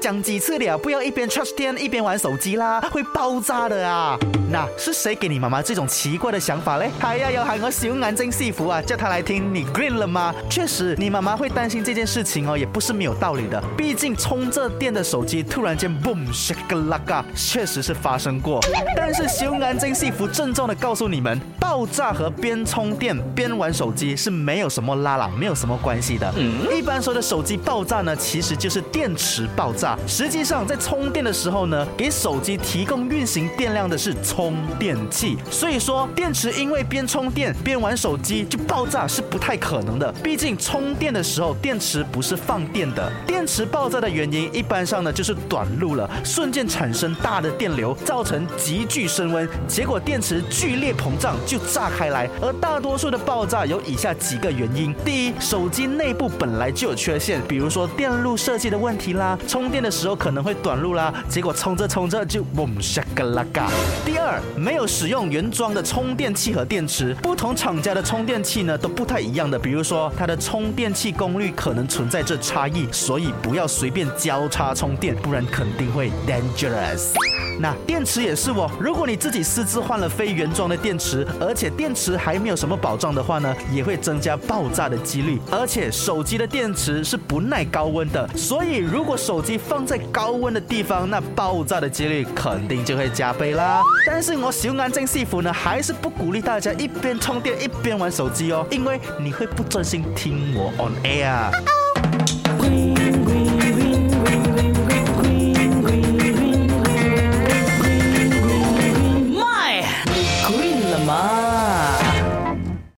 讲几次了，不要一边 charge 电一边玩手机啦，会爆炸的啊！那是谁给你妈妈这种奇怪的想法嘞？还要要喊我小眼睛戏服啊，叫他来听你 green 了吗？确实，你妈妈会担心这件事情哦，也不是没有道理的。毕竟充着电的手机突然间 boom shake 啦嘎，确实是发生过。但是小眼睛戏服郑重的告诉你们，爆炸和边充电边玩手机是没有什么拉拉，没有什么关系的。一般说的手机爆炸呢，其实就是电池爆炸。实际上，在充电的时候呢，给手机提供运行电量的是充电器。所以说，电池因为边充电边玩手机就爆炸是不太可能的。毕竟充电的时候，电池不是放电的。电池爆炸的原因，一般上呢就是短路了，瞬间产生大的电流，造成急剧升温，结果电池剧烈膨胀就炸开来。而大多数的爆炸有以下几个原因：第一，手机内部本来就有缺陷，比如说电路设计的问题啦，充电的时候可能会短路啦，结果充着充着就嗡下个啦嘎。第二，没有使用原装的充电器和电池，不同厂家的充电器呢都不太一样的，比如说它的充电器功率可能存在着差异，所以不要随便交叉充电，不然肯定会 dangerous。那电池也是哦，如果你自己私自换了非原装的电池，而且电池还没有什么保障的话呢，也会增加爆炸的几率。而且手机的电池是不耐高温的，所以如果手机放在高温的地方，那爆炸的几率肯定就会加倍啦。但是我小安正师傅呢，还是不鼓励大家一边充电一边玩手机哦，因为你会不专心听我 on air。